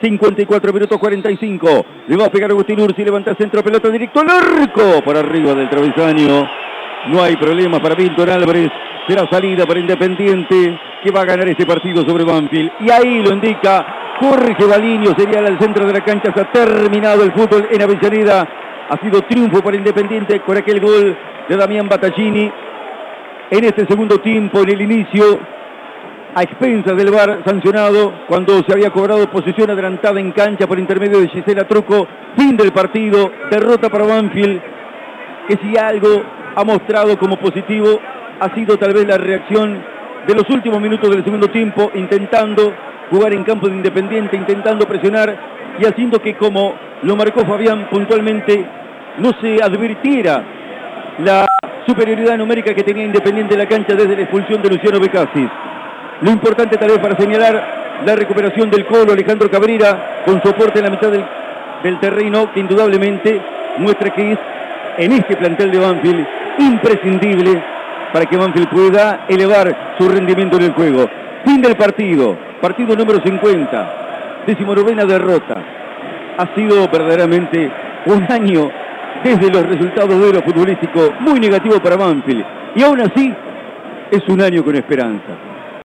54 minutos 45. Le va a pegar Agustín Ursi, levanta centro, pelota directo al arco. Por arriba del travesaño. No hay problema para Milton Álvarez. Será salida para Independiente que va a ganar este partido sobre Banfield. Y ahí lo indica Jorge Baliño, sería al centro de la cancha. Se ha terminado el fútbol en Avellaneda. Ha sido triunfo para Independiente con aquel gol de Damián Battaglini. En este segundo tiempo, en el inicio, a expensas del VAR sancionado cuando se había cobrado posición adelantada en cancha por intermedio de Gisela Truco. Fin del partido, derrota para Banfield, que si algo ha mostrado como positivo ha sido tal vez la reacción de los últimos minutos del segundo tiempo, intentando jugar en campo de Independiente, intentando presionar y haciendo que como lo marcó Fabián puntualmente, no se advirtiera la superioridad numérica que tenía Independiente en la cancha desde la expulsión de Luciano Becasis. Lo importante tal vez para señalar la recuperación del Colo Alejandro Cabrera con soporte en la mitad del, terreno que indudablemente muestra que es en este plantel de Banfield imprescindible para que Banfield pueda elevar su rendimiento en el juego. Fin del partido, partido número 50, decimonovena derrota. Ha sido verdaderamente un año desde los resultados de lo futbolístico muy negativo para Banfield. Y aún así es un año con esperanza.